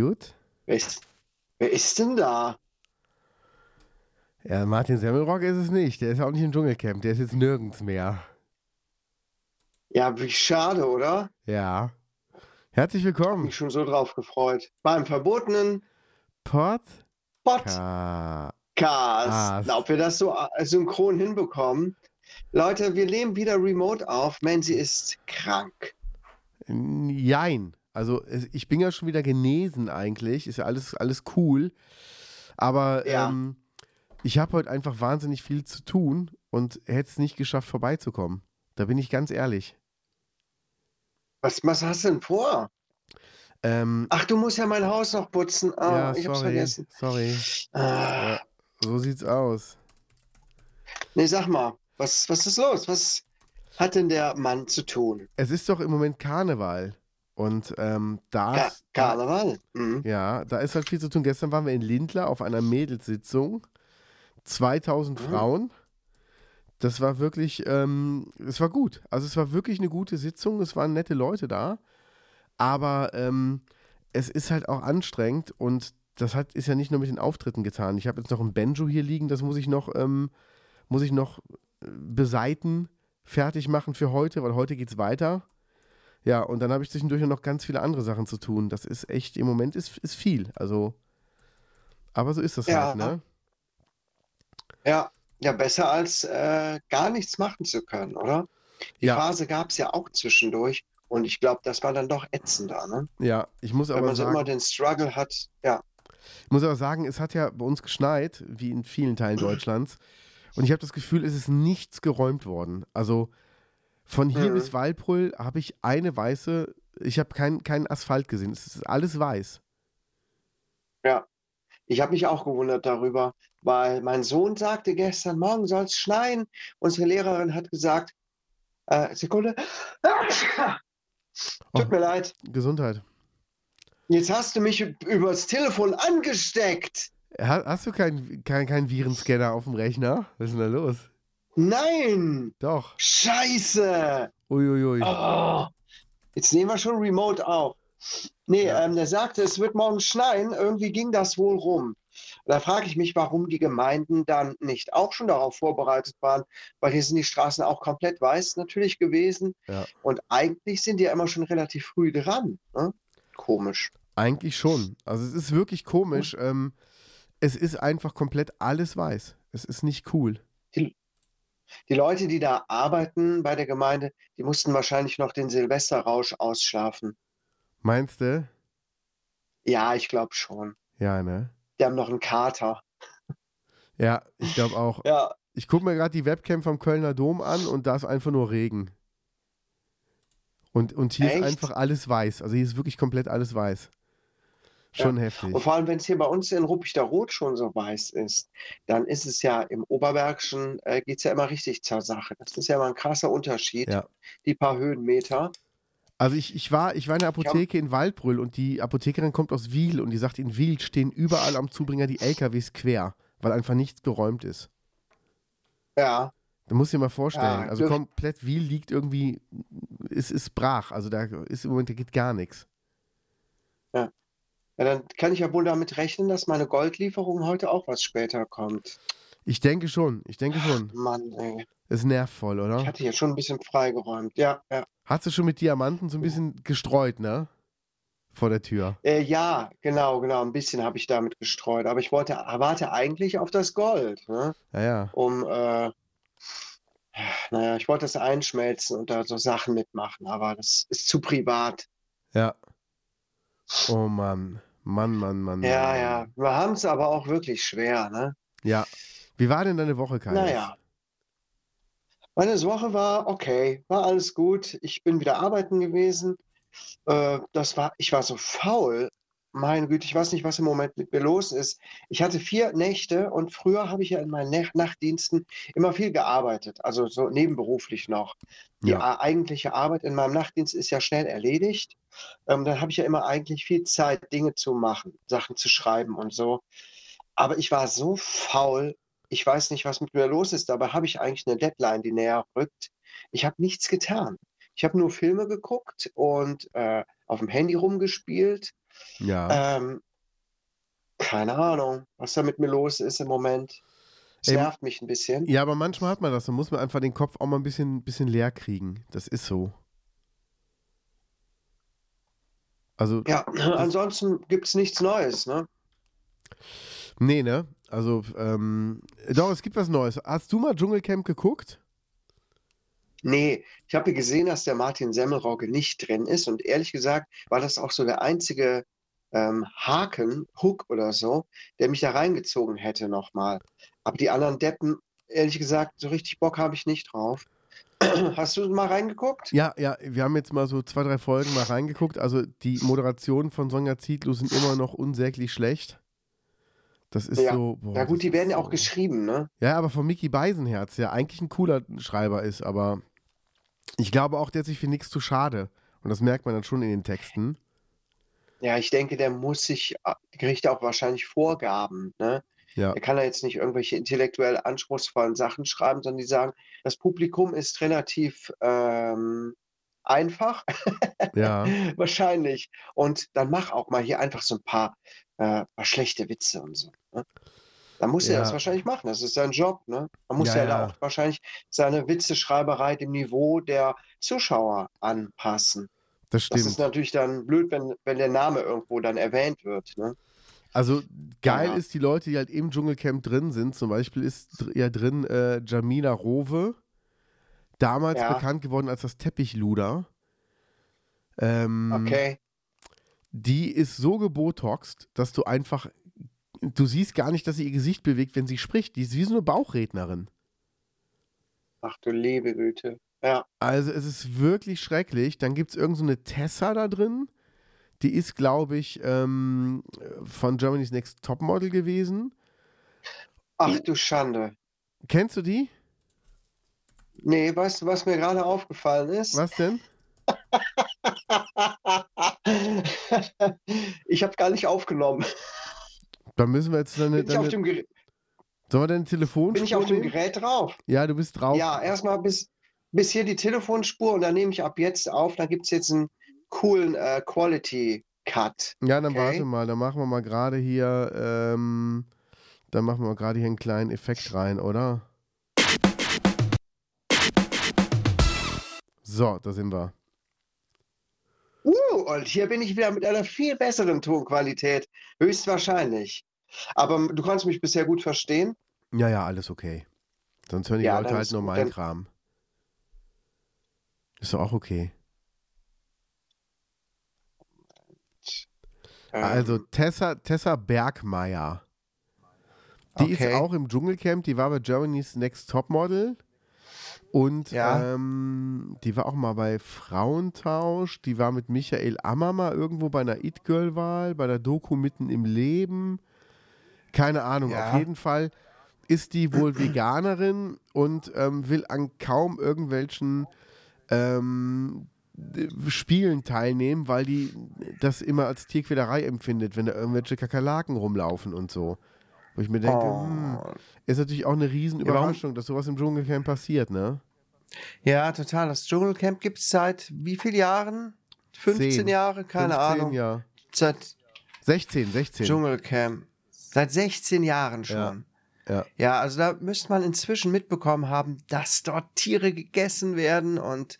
Gut? Wer ist, wer ist denn da? Ja, Martin Semmelrock ist es nicht. Der ist auch nicht im Dschungelcamp. Der ist jetzt nirgends mehr. Ja, wie schade, oder? Ja. Herzlich willkommen. mich schon so drauf gefreut. Beim verbotenen Podcast. Podcast. Na, ob wir das so äh, synchron hinbekommen. Leute, wir nehmen wieder remote auf. Mansi ist krank. Jein. Also ich bin ja schon wieder genesen eigentlich. Ist ja alles, alles cool. Aber Ja. ähm, ich habe heute einfach wahnsinnig viel zu tun und hätte es nicht geschafft, vorbeizukommen. Da bin ich ganz ehrlich. Was, was hast du denn vor? Ähm, Ach, du musst ja mein Haus noch putzen. Ah, ja, ich hab's sorry. vergessen. Sorry. Ah, Ja, so sieht's aus. nee, sag mal, was, was ist los? Was hat denn der Mann zu tun? Es ist doch im Moment Karneval. Und ähm, da, Karneval? Mhm. ja, da ist halt viel zu tun. Gestern waren wir in Lindlar auf einer Mädelssitzung. 2000 Mhm. Frauen. Das war wirklich, ähm, es war gut. Also es war wirklich eine gute Sitzung. Es waren nette Leute da. Aber ähm, es ist halt auch anstrengend und das hat, ist ja nicht nur mit den Auftritten getan. Ich habe jetzt noch ein Banjo hier liegen, das muss ich noch, ähm, muss ich noch äh, beseiten, fertig machen für heute, weil heute geht's weiter. Ja, und dann habe ich zwischendurch noch ganz viele andere Sachen zu tun. Das ist echt, im Moment ist, ist viel. Also, aber so ist das Ja. halt, ne? Ja, ja, besser als äh, gar nichts machen zu können, oder? Die Ja. Phase gab es ja auch zwischendurch und ich glaube, das war dann doch ätzender, ne? Ja, ich muss Wenn aber man so immer sagen, den Struggle hat, ja. ich muss aber sagen, es hat ja bei uns geschneit, wie in vielen Teilen Deutschlands. Und ich habe das Gefühl, es ist nichts geräumt worden. Also von hier Mhm. bis Waldbrüll habe ich eine weiße, ich habe keinen keinen Asphalt gesehen. Es ist alles weiß. Ich habe mich auch gewundert darüber, weil mein Sohn sagte gestern, morgen soll es schneien. Unsere Lehrerin hat gesagt, äh, Sekunde. Tut Oh. mir leid. Gesundheit. Jetzt hast du mich üb- übers Telefon angesteckt. Ha- Hast du keinen kein, kein Virenscanner auf dem Rechner? Was ist denn da los? Nein! Doch. Scheiße! Uiuiui. Oh, jetzt nehmen wir schon remote auf. Nee, Ja. ähm, der sagte, es wird morgen schneien. Irgendwie ging das wohl rum. Da frage ich mich, warum die Gemeinden dann nicht auch schon darauf vorbereitet waren, weil hier sind die Straßen auch komplett weiß natürlich gewesen. Ja. Und eigentlich sind die ja immer schon relativ früh dran. Ne? Komisch. Eigentlich schon. Also es ist wirklich komisch. Ähm, es ist einfach komplett alles weiß. Es ist nicht cool. Die Leute, die da arbeiten bei der Gemeinde, die mussten wahrscheinlich noch den Silvesterrausch ausschlafen. Meinst du? Ja, ich glaube schon. Ja, ne? Die haben noch einen Kater. Ja, ich glaube auch. Ja, Ich gucke mir gerade die Webcam vom Kölner Dom an und da ist einfach nur Regen. Und, und hier Echt? ist einfach alles weiß. Also hier ist wirklich komplett alles weiß. Schon heftig. Und vor allem, wenn es hier bei uns in Ruppichter Rot schon so weiß ist, dann ist es ja im Oberbergischen, äh, geht es ja immer richtig zur Sache. Das ist ja mal ein krasser Unterschied, Ja. die paar Höhenmeter. Also ich, ich, war, ich war in der Apotheke in Waldbrüll und die Apothekerin kommt aus Wiel und die sagt, in Wiel stehen überall am Zubringer die LKWs quer, weil einfach nichts geräumt ist. Ja, Du musst dir mal vorstellen. Ja, also komplett Wiel liegt irgendwie, es ist brach. Also da ist im Moment, da geht gar nichts. Ja, dann kann ich ja wohl damit rechnen, dass meine Goldlieferung heute auch was später kommt. Ich denke schon, ich denke schon. Mann, ey. Es nervt voll, Ich oder? hatte hier schon ein bisschen freigeräumt. Ja, ja. Hast du schon mit Diamanten so ein bisschen gestreut, ne? Vor der Tür. Äh, ja, genau, genau. Ein bisschen habe ich damit gestreut. Aber ich wollte, warte eigentlich auf das Gold, ne? Ja, ja. Um, äh, naja, ich wollte das einschmelzen und da so Sachen mitmachen, aber das ist zu privat. Ja. Oh Mann. Mann, Mann, Mann. Ja, Mann, ja. Wir haben es aber auch wirklich schwer, ne? Ja. Wie war denn deine Woche, Kai? Naja. Meine Woche war okay, war alles gut. Ich bin wieder arbeiten gewesen. Äh, das war, ich war so faul. Meine Güte, ich weiß nicht, was im Moment mit mir los ist. Ich hatte vier Nächte und früher habe ich ja in meinen Nach- Nachtdiensten immer viel gearbeitet, also so nebenberuflich noch. Die Ja. eigentliche Arbeit in meinem Nachtdienst ist ja schnell erledigt. Ähm, dann habe ich ja immer eigentlich viel Zeit, Dinge zu machen, Sachen zu schreiben und so. Aber ich war so faul, ich weiß nicht, was mit mir los ist. Dabei habe ich eigentlich eine Deadline, die näher rückt. Ich habe nichts getan. Ich habe nur Filme geguckt und äh, auf dem Handy rumgespielt. Ja. Ähm, keine Ahnung, was da mit mir los ist im Moment. Es Ey, nervt mich ein bisschen. Ja, aber manchmal hat man das. Da muss man einfach den Kopf auch mal ein bisschen, bisschen leer kriegen. Das ist so. Also, Ja, ansonsten gibt es nichts Neues, ne? nee, ne? Also, ähm, doch, es gibt was Neues. Hast du mal Dschungelcamp geguckt? Nee, ich habe gesehen, dass der Martin Semmelrogge nicht drin ist und ehrlich gesagt war das auch so der einzige ähm, Haken, Hook oder so, der mich da reingezogen hätte nochmal. Aber die anderen Deppen, ehrlich gesagt, so richtig Bock habe ich nicht drauf. Hast du mal reingeguckt? Ja, ja, wir haben jetzt mal so zwei, drei Folgen mal reingeguckt. Also, die Moderationen von Sonja Zietlow sind immer noch unsäglich schlecht. Das ist Ja. so. Boah, Na gut, die werden ja auch so. geschrieben, ne? Ja, aber von Mickey Beisenherz, der eigentlich ein cooler Schreiber ist, aber ich glaube auch, der ist sich für nichts zu schade. Und das merkt man dann schon in den Texten. Ja, ich denke, der muss sich, äh, kriegt auch wahrscheinlich Vorgaben, ne? Ja. Er kann ja jetzt nicht irgendwelche intellektuell anspruchsvollen Sachen schreiben, sondern die sagen, das Publikum ist relativ ähm, einfach, Ja, wahrscheinlich. Und dann mach auch mal hier einfach so ein paar, äh, paar schlechte Witze und so. Ne? Dann muss er Ja. das wahrscheinlich machen. Das ist sein Job. Ne? Man muss Ja, ja, da auch wahrscheinlich seine Witzeschreiberei dem Niveau der Zuschauer anpassen. das Das ist stimmt. natürlich dann blöd, wenn, wenn der Name irgendwo dann erwähnt wird. Ne? Also geil Ja. ist die Leute, die halt im Dschungelcamp drin sind. Zum Beispiel ist ja drin äh, Jamila Rowe, damals Ja. bekannt geworden als das Teppichluder. Ähm, Okay. Die ist so gebotoxt, dass du einfach, du siehst gar nicht, dass sie ihr Gesicht bewegt, wenn sie spricht. Die ist wie so eine Bauchrednerin. Ach du liebe Güte. Ja. Also es ist wirklich schrecklich. Dann gibt es irgend so eine Tessa da drin. Die ist, glaube ich, ähm, von Germany's Next Topmodel gewesen. Ach du Schande. Kennst du die? Nee, weißt du, was mir gerade aufgefallen ist? Was denn? Ich habe gar nicht aufgenommen. Da müssen wir jetzt deine, Bin ich auf dem, Gerät- sollen wir deine Telefonspur bin ich auf dem? Gerät drauf? Ja, du bist drauf. Ja, erstmal bis, bis hier die Telefonspur und dann nehme ich ab jetzt auf. Da gibt es jetzt einen coolen äh, Quality Cut. Ja, dann Okay. warte mal, dann machen wir mal gerade hier, ähm, dann machen wir mal gerade hier einen kleinen Effekt rein, oder? So, da sind wir. Und hier bin ich wieder mit einer viel besseren Tonqualität. Höchstwahrscheinlich. Aber du kannst mich bisher gut verstehen. Ja, ja, alles okay. Sonst hören die Ja, Leute halt ist nur meinen Kram. Ist doch auch okay. Ähm, Also Tessa, Tessa Bergmeier. Die ist Okay. auch im Dschungelcamp, die war bei Germany's Next Topmodel. Und Ja. ähm, die war auch mal bei Frauentausch. Die war mit Michael Ammermer irgendwo bei einer It-Girl-Wahl, bei der Doku Mitten im Leben. Keine Ahnung, Ja. auf jeden Fall ist die wohl Veganerin und ähm, will an kaum irgendwelchen ähm, Spielen teilnehmen, weil die das immer als Tierquälerei empfindet, wenn da irgendwelche Kakerlaken rumlaufen und so. Wo ich mir denke, Oh. hm, ist natürlich auch eine Riesenüberraschung, dass sowas im Dschungelcamp passiert, ne? Ja, total. Das Dschungelcamp gibt es seit wie vielen Jahren? 15 Zehn. Jahre? Keine 15, Ahnung. Ja. Seit 16, 16. Dschungelcamp. Seit 16 Jahren schon. Ja. Ja, also da müsste man inzwischen mitbekommen haben, dass dort Tiere gegessen werden und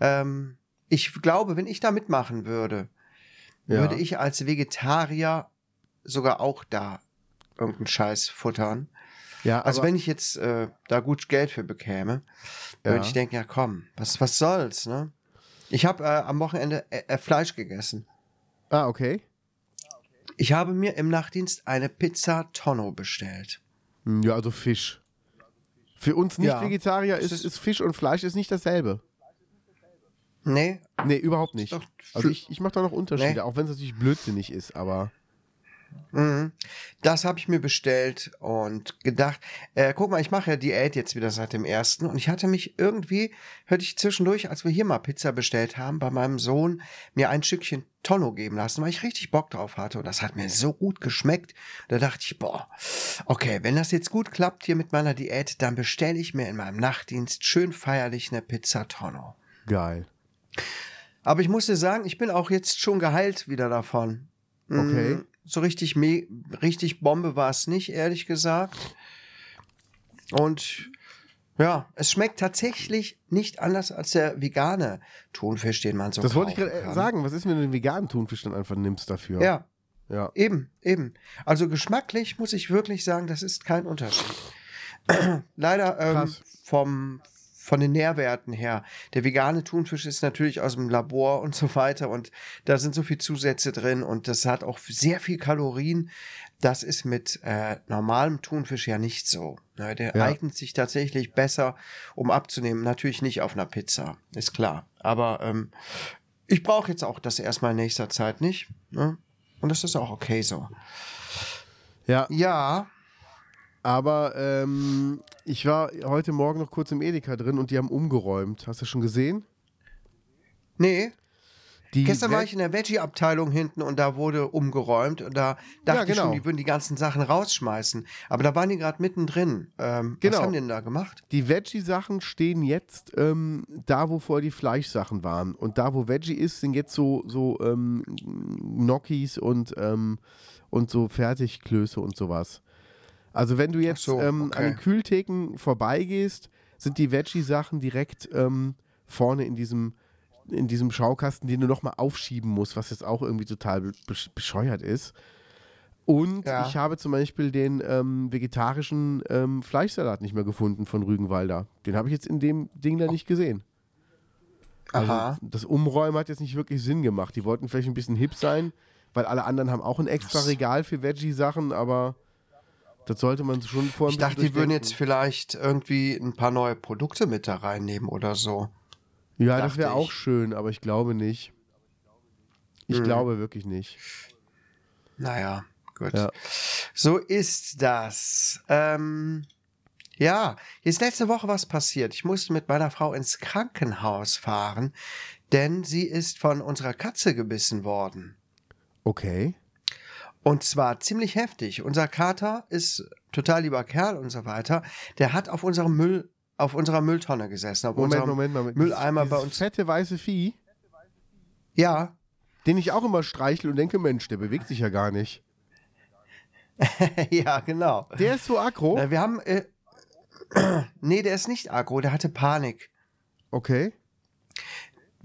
ähm, ich glaube, wenn ich da mitmachen würde, Ja. würde ich als Vegetarier sogar auch da irgendeinen Scheiß futtern. Ja, Also wenn ich jetzt äh, da gut Geld für bekäme, Ja. würde ich denken, ja komm, was, was soll's, ne? Ich habe äh, am Wochenende äh, äh, Fleisch gegessen. Ah, okay. Ich habe mir im Nachtdienst eine Pizza Tonno bestellt. Hm, Ja, also Fisch. Für uns Ja. Nicht-Vegetarier Es ist, ist- ist Fisch und Fleisch ist nicht dasselbe. Nee, Nee, überhaupt nicht. Also ich, ich mache da noch Unterschiede, Nee. auch wenn es natürlich blödsinnig ist, aber. Das habe ich mir bestellt und gedacht, äh, guck mal, ich mache ja Diät jetzt wieder seit dem ersten und ich hatte mich irgendwie, hörte ich zwischendurch, als wir hier mal Pizza bestellt haben, bei meinem Sohn mir ein Stückchen Tonno geben lassen, weil ich richtig Bock drauf hatte und das hat mir so gut geschmeckt. Da dachte ich, boah, okay, wenn das jetzt gut klappt hier mit meiner Diät, dann bestelle ich mir in meinem Nachtdienst schön feierlich eine Pizza Tonno. geil. Aber ich musste sagen, ich bin auch jetzt schon geheilt wieder davon. Okay. So richtig, richtig Bombe war es nicht, ehrlich gesagt. Und ja, es schmeckt tatsächlich nicht anders als der vegane Thunfisch, den man so das wollte ich gerade sagen. Was ist, wenn du den veganen Thunfisch dann einfach nimmst dafür? Ja, Ja. eben, eben. Also geschmacklich muss ich wirklich sagen, das ist kein Unterschied. Leider ähm, vom, von den Nährwerten her. Der vegane Thunfisch ist natürlich aus dem Labor und so weiter und da sind so viel Zusätze drin und das hat auch sehr viel Kalorien. Das ist mit äh, normalem Thunfisch ja nicht so. Ne, der Ja. eignet sich tatsächlich besser, um abzunehmen. Natürlich nicht auf einer Pizza, ist klar. Aber ähm, ich brauche jetzt auch das erstmal in nächster Zeit nicht. Ne? Und das ist auch okay so. Ja, Ja, aber ähm, ich war heute Morgen noch kurz im Edeka drin und die haben umgeräumt. Hast du schon gesehen? nee. Die Gestern war ich in der Veggie-Abteilung hinten und da wurde umgeräumt und da dachte Ja, ich genau. schon, die würden die ganzen Sachen rausschmeißen. Aber da waren die gerade mittendrin. Ähm, Genau. Was haben die denn da gemacht? Die Veggie-Sachen stehen jetzt ähm, da, wo vorher die Fleischsachen waren. Und da, wo Veggie ist, sind jetzt so, so ähm, Gnocchis und, ähm, und so Fertigklöße und sowas. Also wenn du jetzt so, ähm, okay. an den Kühltheken vorbeigehst, sind die Veggie-Sachen direkt ähm, vorne in diesem, in diesem Schaukasten, den du nochmal aufschieben musst, was jetzt auch irgendwie total be- besch- bescheuert ist. Und Ja. ich habe zum Beispiel den ähm, vegetarischen ähm, Fleischsalat nicht mehr gefunden von Rügenwalder. Den habe ich jetzt in dem Ding da nicht gesehen. Also Aha. das Umräumen hat jetzt nicht wirklich Sinn gemacht. Die wollten vielleicht ein bisschen hip sein, weil alle anderen haben auch ein extra? Regal für Veggie-Sachen, aber das sollte man schon vorher Ich dachte, die würden jetzt vielleicht irgendwie ein paar neue Produkte mit da reinnehmen oder so. Ja, das wäre auch schön, aber ich glaube nicht. Ich Hm. glaube wirklich nicht. Naja, gut. Ja. So ist das. Ähm, ja, hier ist letzte Woche was passiert. Ich musste mit meiner Frau ins Krankenhaus fahren, denn sie ist von unserer Katze gebissen worden. Okay. Und zwar ziemlich heftig. Unser Kater ist total lieber Kerl und so weiter. Der hat auf unserem Müll, auf unserer Mülltonne gesessen. Auf Moment, Moment, Moment. Mülleimer bei uns. fette weiße Vieh, Ja, den ich auch immer streichle und denke, Mensch, der bewegt sich ja gar nicht. ja, genau. Der ist so aggro. Äh, Wir haben, äh, nee, der ist nicht aggro, der hatte Panik. Okay.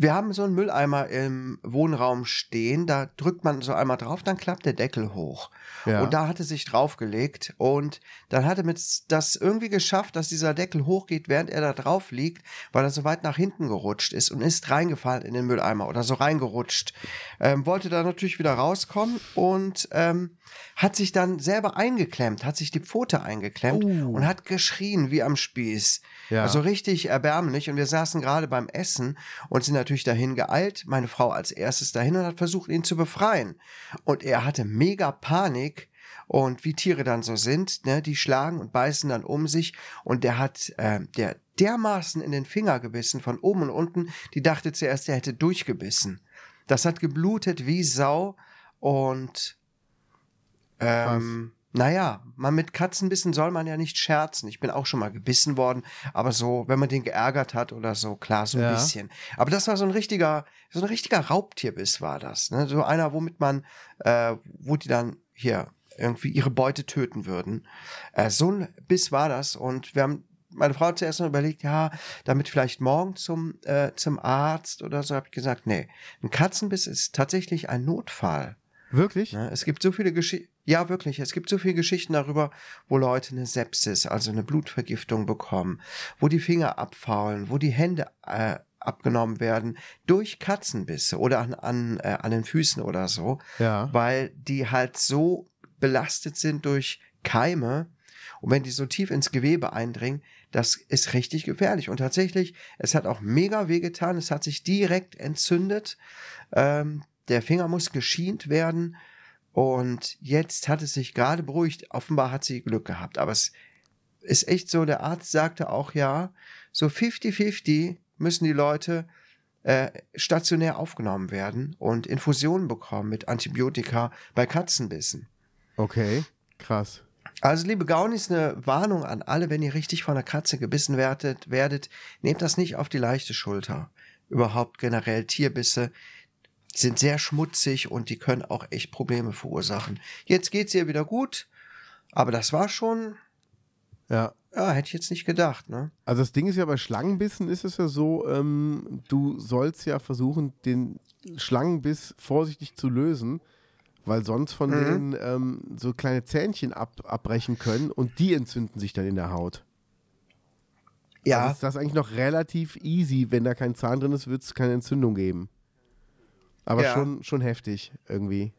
Wir haben so einen Mülleimer im Wohnraum stehen, da drückt man so einmal drauf, dann klappt der Deckel hoch. Ja. Und da hat er sich draufgelegt und dann hat er mit das irgendwie geschafft, dass dieser Deckel hochgeht, während er da drauf liegt, weil er so weit nach hinten gerutscht ist und ist reingefallen in den Mülleimer oder so reingerutscht. Ähm, wollte da natürlich wieder rauskommen und ähm, hat sich dann selber eingeklemmt, hat sich die Pfote eingeklemmt Oh. und hat geschrien wie am Spieß. Ja. Also richtig erbärmlich. Und wir saßen gerade beim Essen und sind natürlich dahin geeilt. Meine Frau als erstes dahin und hat versucht, ihn zu befreien. Und er hatte mega Panik. Und wie Tiere dann so sind, ne, die schlagen und beißen dann um sich. Und der hat äh, der dermaßen in den Finger gebissen, von oben und unten. Die dachte zuerst, er hätte durchgebissen. Das hat geblutet wie Sau. Und ähm, naja, man mit Katzenbissen soll man ja nicht scherzen. Ich bin auch schon mal gebissen worden, aber so, wenn man den geärgert hat oder so, klar, so ein Ja. bisschen. Aber das war so ein richtiger, so ein richtiger Raubtierbiss war das. Ne? So einer, womit man, äh, wo die dann hier irgendwie ihre Beute töten würden. Äh, so ein Biss war das und wir haben meine Frau hat zuerst noch überlegt, ja, damit vielleicht morgen zum, äh, zum Arzt oder so, habe ich gesagt, nee, ein Katzenbiss ist tatsächlich ein Notfall. Wirklich? Ne? Es gibt so viele Geschichten, ja wirklich, es gibt so viele Geschichten darüber, wo Leute eine Sepsis, also eine Blutvergiftung bekommen, wo die Finger abfaulen, wo die Hände äh, abgenommen werden durch Katzenbisse oder an, an, äh, an den Füßen oder so, Ja. weil die halt so belastet sind durch Keime und wenn die so tief ins Gewebe eindringen, das ist richtig gefährlich. Und tatsächlich, es hat auch mega wehgetan, es hat sich direkt entzündet. Ähm, der Finger muss geschient werden. Und jetzt hat es sich gerade beruhigt. Offenbar hat sie Glück gehabt. Aber es ist echt so, der Arzt sagte auch, ja, so 50-50 müssen die Leute äh, stationär aufgenommen werden und Infusionen bekommen mit Antibiotika bei Katzenbissen. Okay, krass. Also, liebe Gaunis, eine Warnung an alle, wenn ihr richtig von einer Katze gebissen werdet, werdet, nehmt das nicht auf die leichte Schulter. Überhaupt generell Tierbisse sind sehr schmutzig und die können auch echt Probleme verursachen. Jetzt geht's ihr wieder gut, aber das war schon, Ja. ja, hätte ich jetzt nicht gedacht, ne? Also das Ding ist ja bei Schlangenbissen ist es ja so, ähm, du sollst ja versuchen, den Schlangenbiss vorsichtig zu lösen, weil sonst von Mhm. denen ähm, so kleine Zähnchen ab, abbrechen können und die entzünden sich dann in der Haut. Ja, Also ist das eigentlich noch relativ easy, wenn da kein Zahn drin ist, wird es keine Entzündung geben. Aber Ja. schon, schon heftig irgendwie.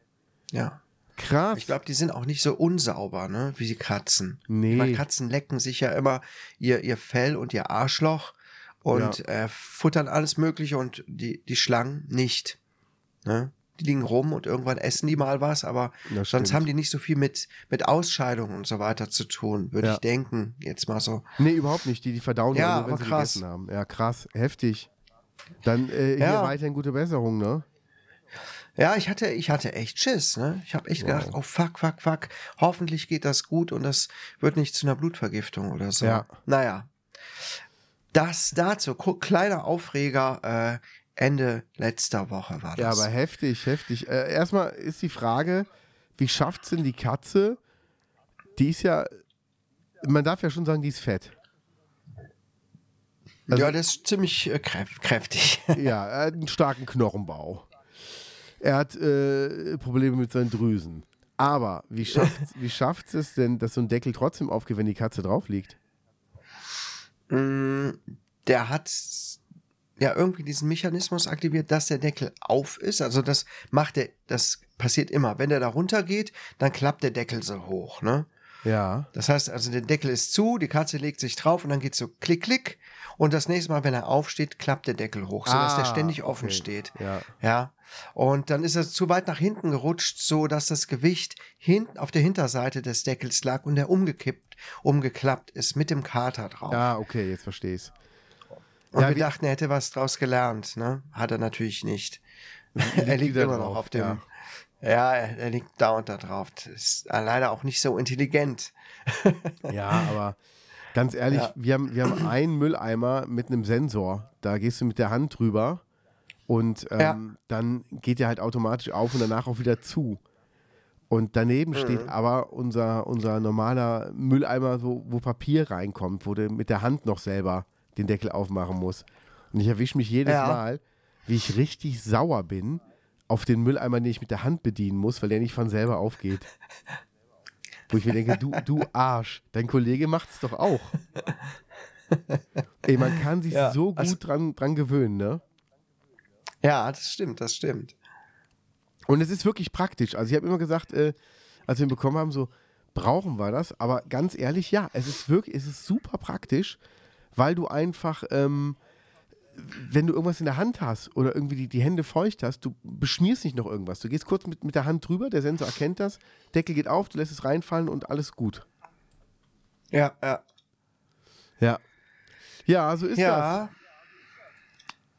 ja. Krass. Ich glaube, die sind auch nicht so unsauber, ne, wie die Katzen. nee. Ich meine, Katzen lecken sich ja immer ihr, ihr Fell und ihr Arschloch und äh, futtern alles Mögliche und die, die Schlangen nicht. Ne? Die liegen rum und irgendwann essen die mal was, aber Das sonst stimmt. haben die nicht so viel mit, mit Ausscheidungen und so weiter zu tun, würde Ja. ich denken. Jetzt mal so. Nee, überhaupt nicht. Die, die verdauen Ja, ja, nur, wenn sie krass. gegessen haben. Ja, krass. Heftig. Dann äh, hier Ja. weiterhin gute Besserung, ne? Ja, ich hatte, ich hatte echt Schiss, ne? Ich habe echt Wow. gedacht, oh fuck, fuck, fuck, hoffentlich geht das gut und das wird nicht zu einer Blutvergiftung oder so. Ja. Naja. Das dazu, kleiner Aufreger, äh, Ende letzter Woche war das. Ja, aber heftig, heftig. Äh, erstmal ist die Frage, wie schafft's denn die Katze? Die ist ja, man darf ja schon sagen, die ist fett. also- ja, das ist ziemlich äh, kräf kräftig. Ja, hat einen starken Knochenbau. Er hat äh, Probleme mit seinen Drüsen. Aber wie schafft wie schafft's es denn, dass so ein Deckel trotzdem aufgeht, wenn die Katze drauf liegt? Mm, der hat ja irgendwie diesen Mechanismus aktiviert, dass der Deckel auf ist. Also das macht er, das passiert immer. Wenn der da runter geht, dann klappt der Deckel so hoch, ne? Ja. Das heißt also, der Deckel ist zu, die Katze legt sich drauf und dann geht so klick, klick. Und das nächste Mal, wenn er aufsteht, klappt der Deckel hoch, sodass der Ah, ständig offen okay. steht. Ja. Ja. Und dann ist er zu weit nach hinten gerutscht, so dass das Gewicht hinten auf der Hinterseite des Deckels lag und der umgekippt, umgeklappt ist mit dem Kater drauf. Ja, okay, jetzt verstehe ich's. und ja, wir dachten, er hätte was draus gelernt, ne? Hat er natürlich nicht. er liegt immer noch auf dem. ja. Ja, er, er liegt dauernd da drauf. Ist leider auch nicht so intelligent. Ja, aber ganz ehrlich, Ja. wir, haben, wir haben einen Mülleimer mit einem Sensor. Da gehst du mit der Hand drüber und ähm, Ja. dann geht der halt automatisch auf und danach auch wieder zu. Und daneben steht aber unser, unser normaler Mülleimer, wo, wo Papier reinkommt, wo du mit der Hand noch selber den Deckel aufmachen musst. Und ich erwische mich jedes Ja. Mal, wie ich richtig sauer bin auf den Mülleimer, den ich mit der Hand bedienen muss, weil der nicht von selber aufgeht. Wo ich mir denke, du, du Arsch, dein Kollege macht's doch auch. Ey, man kann sich Ja, so gut also- dran, dran gewöhnen, ne? Ja, das stimmt, das stimmt. Und es ist wirklich praktisch. Also ich habe immer gesagt, äh, als wir ihn bekommen haben, so, brauchen wir das? Aber ganz ehrlich, ja, es ist wirklich, es ist super praktisch, weil du einfach, ähm, wenn du irgendwas in der Hand hast oder irgendwie die, die Hände feucht hast, du beschmierst nicht noch irgendwas. Du gehst kurz mit, mit der Hand drüber, der Sensor erkennt das, Deckel geht auf, du lässt es reinfallen und alles gut. Ja, ja. Ja. Ja, so ist das. Ja,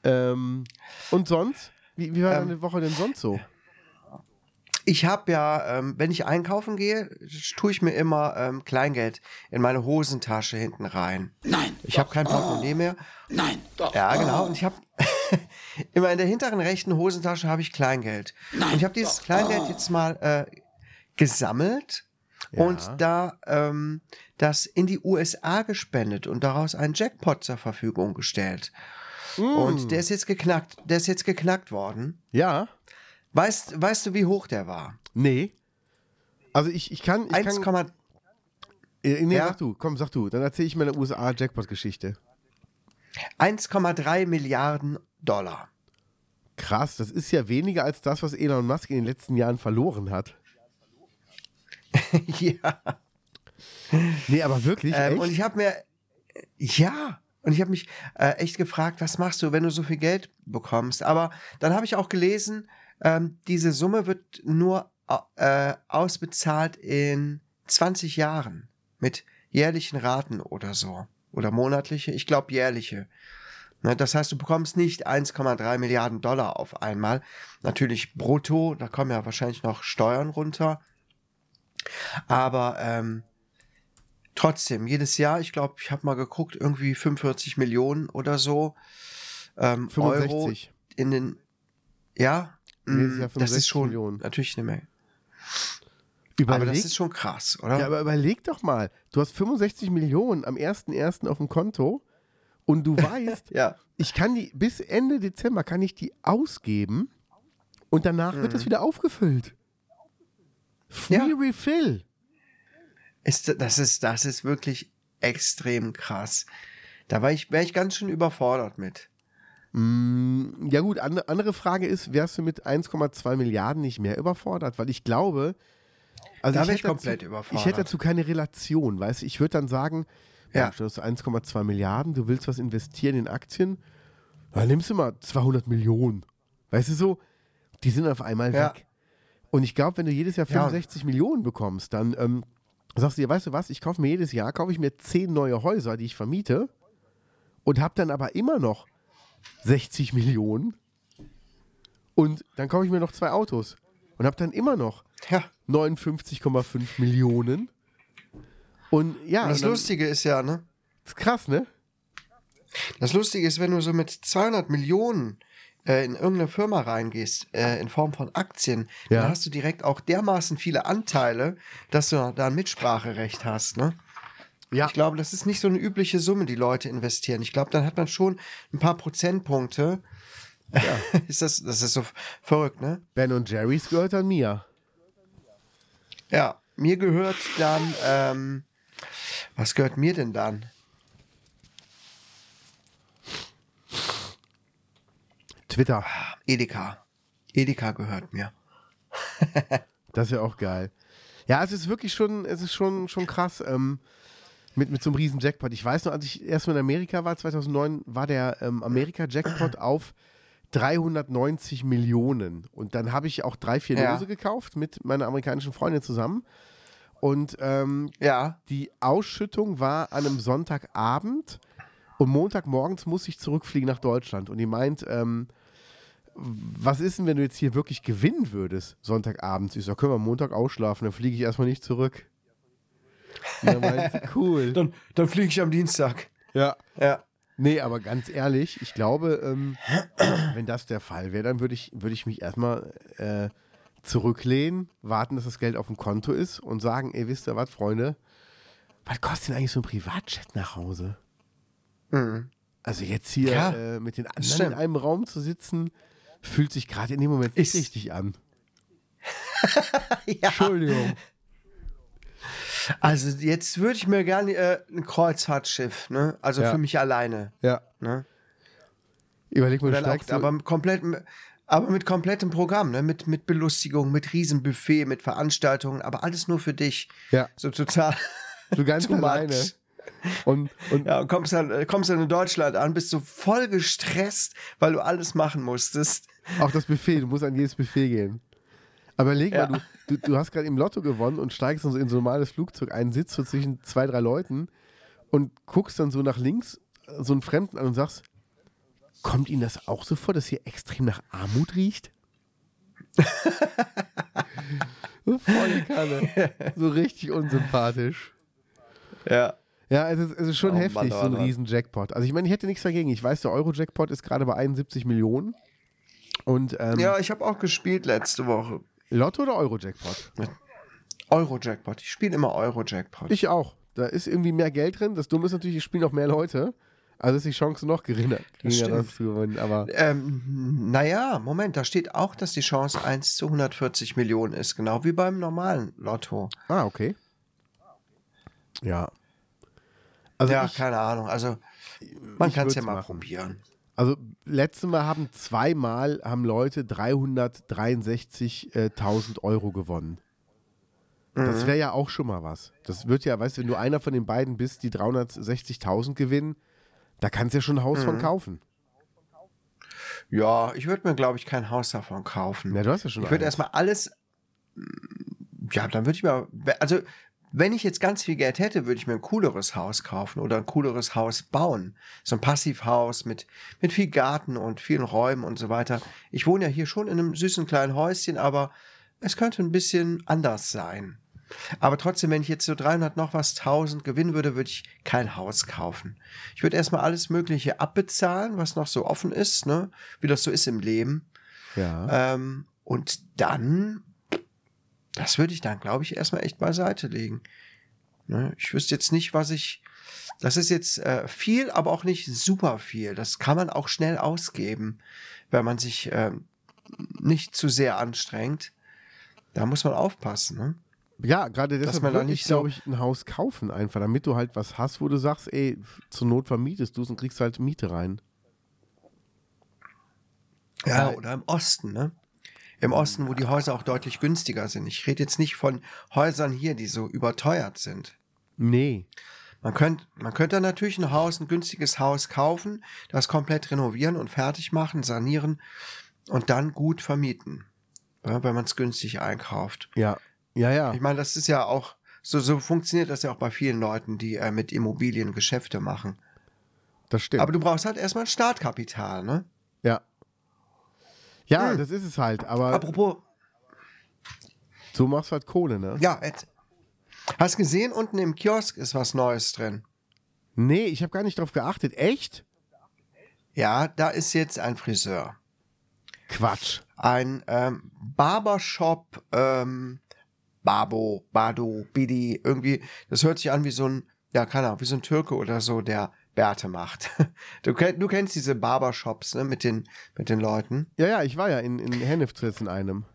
Ähm, und sonst? Wie, wie war Ähm, deine Woche denn sonst so? Ich habe ja, ähm, wenn ich einkaufen gehe, tue ich mir immer ähm, Kleingeld in meine Hosentasche hinten rein. Nein. Ich habe kein Portemonnaie mehr. Nein. Doch. Ja, genau. Und ich habe immer in der hinteren rechten Hosentasche habe ich Kleingeld. Nein, und ich habe dieses doch. Kleingeld jetzt mal äh, gesammelt Ja. und da ähm, das in die USA gespendet und daraus einen Jackpot zur Verfügung gestellt. Mm. Und der ist jetzt geknackt. Der ist jetzt geknackt worden. Ja, Weißt, weißt du, wie hoch der war? nee. Also ich, ich kann. Ich 1, kann nee, ja. sag du, komm, sag du. Dann erzähle ich meine USA-Jackpot-Geschichte. 1,3 Milliarden Dollar. Krass, das ist ja weniger als das, was Elon Musk in den letzten Jahren verloren hat. ja. Nee, aber wirklich. Ähm, echt? und ich habe mir, ja, und ich habe mich äh, echt gefragt, was machst du, wenn du so viel Geld bekommst? Aber dann habe ich auch gelesen, ähm, diese Summe wird nur äh, ausbezahlt in 20 Jahren mit jährlichen Raten oder so. Oder monatliche, ich glaube jährliche. Ne, das heißt, du bekommst nicht 1,3 Milliarden Dollar auf einmal. Natürlich brutto, da kommen ja wahrscheinlich noch Steuern runter. Aber ähm, trotzdem, jedes Jahr, ich glaube, ich habe mal geguckt, irgendwie 45 Millionen oder so ähm, Euro 65. in den, ja, Nächstes mm, Jahr das 65 ist schon Millionen. natürlich eine Menge. Überleg, Aber das ist schon krass, oder? ja, aber überleg doch mal. Du hast 65 Millionen am 1.1. auf dem Konto und du weißt, ja. ich kann die, bis Ende Dezember kann ich die ausgeben und danach wird das wieder aufgefüllt. Free Mhm. Ja. Refill. Ist, das, ist, das ist wirklich extrem krass. Da war ich, wäre ich ganz schön überfordert mit. Mm, Ja gut, andere, andere Frage ist, wärst du mit 1,2 Milliarden nicht mehr überfordert? Weil ich glaube, also Da ich ich komplett dazu, überfordert. Ich hätte dazu keine Relation, weißt du? Ich würde dann sagen, Ja. ja. du hast 1,2 Milliarden, du willst was investieren in Aktien, dann nimmst du mal 200 Millionen. Weißt du so, die sind auf einmal Ja. weg. Und ich glaube, wenn du jedes Jahr Ja. 65 Millionen bekommst, dann ähm, sagst du dir, weißt du was, ich kaufe mir jedes Jahr, kaufe ich mir 10 neue Häuser, die ich vermiete und habe dann aber immer noch 60 Millionen und dann kaufe ich mir noch zwei Autos und habe dann immer noch Ja. 59,5 Millionen. Und ja, Und das und dann, Lustige ist ja, ne? ist krass, ne? Das Lustige ist, wenn du so mit 200 Millionen äh, in irgendeine Firma reingehst, äh, in Form von Aktien, Ja. dann hast du direkt auch dermaßen viele Anteile, dass du da ein Mitspracherecht hast, ne? Ja, Ich glaube, das ist nicht so eine übliche Summe, die Leute investieren. Ich glaube, dann hat man schon ein paar Prozentpunkte. ist das, das ist so verrückt, ne? Ben und Jerry's gehört an mir. Ja, mir gehört dann, ähm, was gehört mir denn dann? Twitter, Edeka. Edeka gehört mir. das ist ja auch geil. Ja, es ist wirklich schon, es ist schon, schon krass. Ähm, mit, mit so einem riesen Jackpot. Ich weiß noch, als ich erstmal in Amerika war, 2009, war der ähm, Amerika-Jackpot auf 390 Millionen. Und dann habe ich auch drei, vier Ja. Lose gekauft mit meiner amerikanischen Freundin zusammen. Und ähm, Ja, die Ausschüttung war an einem Sonntagabend und Montagmorgens muss ich zurückfliegen nach Deutschland. Und die meint, ähm, was ist denn, wenn du jetzt hier wirklich gewinnen würdest, Sonntagabends? Ich sag, können wir Montag ausschlafen, dann fliege ich erstmal nicht zurück. Und dann meint sie, cool. dann, dann fliege ich am Dienstag. Ja. Ja. Nee, aber ganz ehrlich, ich glaube, ähm, wenn das der Fall wäre, dann würde ich, würd ich mich erstmal äh, zurücklehnen, warten, dass das Geld auf dem Konto ist und sagen, ey, wisst ihr was, Freunde, was kostet denn eigentlich so ein Privatjet nach Hause? Mhm. Also jetzt hier Ja, äh, mit den anderen stimmt. in einem Raum zu sitzen, fühlt sich gerade in dem Moment nicht Ist- richtig an. ja. Entschuldigung. Also jetzt würde ich mir gerne äh, ein Kreuzfahrtschiff, ne? Also Ja. für mich alleine. Ja. Ne? Überleg mal, du auch, steigst du, aber mit komplettem, aber mit komplettem Programm, ne? Mit, mit Belustigung, mit Riesenbuffet, mit Veranstaltungen, aber alles nur für dich. Ja. So total. so ganz alleine. Und, und Ja, und kommst dann, äh, kommst dann in Deutschland an, bist so voll gestresst, weil du alles machen musstest. Auch das Buffet, du musst an jedes Buffet gehen. Aber leg Ja. mal, du, du, du hast gerade im Lotto gewonnen und steigst dann so in so ein normales Flugzeug ein, sitzt so zwischen zwei, drei Leuten und guckst dann so nach links so einen Fremden an und sagst, kommt Ihnen das auch so vor, dass hier extrem nach Armut riecht? So volle Kanne. So richtig unsympathisch. Ja. Ja, es ist, es ist schon Oh heftig, Mann, oh so ein Mann. riesen Jackpot. Also ich meine, ich hätte nichts dagegen. Ich weiß, der Euro-Jackpot ist gerade bei 71 Millionen. Und ähm, Ja, ich habe auch gespielt letzte Woche. Lotto oder Euro-Jackpot? Euro-Jackpot. Ich spiele immer Euro-Jackpot. Ich auch. Da ist irgendwie mehr Geld drin. Das Dumme ist natürlich, ich spiele noch mehr Leute. Also ist die Chance noch geringer, das zu gewinnen. Aber Ähm, naja, Moment, da steht auch, dass die Chance 1 zu 140 Millionen ist, genau wie beim normalen Lotto. Ah, okay. Ja. Also, ja, ich, keine Ahnung. Also, man kann es ja mal probieren. Also letztes Mal haben zweimal haben Leute 363.000 Euro gewonnen. Mhm. Das wäre ja auch schon mal was. Das wird ja, weißt du, wenn du einer von den beiden bist, die 360.000 gewinnen, da kannst du ja schon ein Haus Mhm. von kaufen. Ja, ich würde mir, glaube ich, kein Haus davon kaufen. Ja, du hast ja schon ich würde erstmal alles. Ja, dann würde ich mir. Also, wenn ich jetzt ganz viel Geld hätte, würde ich mir ein cooleres Haus kaufen oder ein cooleres Haus bauen. So ein Passivhaus mit, mit viel Garten und vielen Räumen und so weiter. Ich wohne ja hier schon in einem süßen kleinen Häuschen, aber es könnte ein bisschen anders sein. Aber trotzdem, wenn ich jetzt so 300 noch was 1000 gewinnen würde, würde ich kein Haus kaufen. Ich würde erstmal alles Mögliche abbezahlen, was noch so offen ist, ne? wie das so ist im Leben. Ja. Ähm, und dann, das würde ich dann, glaube ich, erstmal echt beiseite legen. Ne? Ich wüsste jetzt nicht, was ich. Das ist jetzt äh, viel, aber auch nicht super viel. Das kann man auch schnell ausgeben, wenn man sich ähm, nicht zu sehr anstrengt. Da muss man aufpassen. Ne? Ja, gerade deshalb man da nicht glaube ich, ein Haus kaufen einfach, damit du halt was hast, wo du sagst, ey, zur Not vermietest du es und kriegst halt Miete rein. Ja, oder im Osten, ne? Im Osten, wo die Häuser auch deutlich günstiger sind. Ich rede jetzt nicht von Häusern hier, die so überteuert sind. Nee. Man könnte man könnte natürlich ein Haus, ein günstiges Haus kaufen, das komplett renovieren und fertig machen, sanieren und dann gut vermieten, ja, wenn man es günstig einkauft. Ja. Ja, ja. Ich meine, das ist ja auch, so, so funktioniert das ja auch bei vielen Leuten, die äh, mit Immobilien Geschäfte machen. Das stimmt. Aber du brauchst halt erstmal ein Startkapital, ne? ja. Ja, Hm. das ist es halt. Aber Apropos, so machst du halt Kohle, ne? ja, Ed, hast gesehen, unten im Kiosk ist was Neues drin. Nee, ich habe gar nicht drauf geachtet. Echt? Ja, da ist jetzt ein Friseur. Quatsch. ein ähm, Barbershop, ähm, Babo, Bado, Bidi, irgendwie, das hört sich an wie so ein, ja, keine Ahnung, wie so ein Türke oder so, der Bärte macht. Du, du kennst diese Barbershops, ne, mit den, mit den Leuten. Ja, ja, ich war ja in, in Hennef jetzt in einem.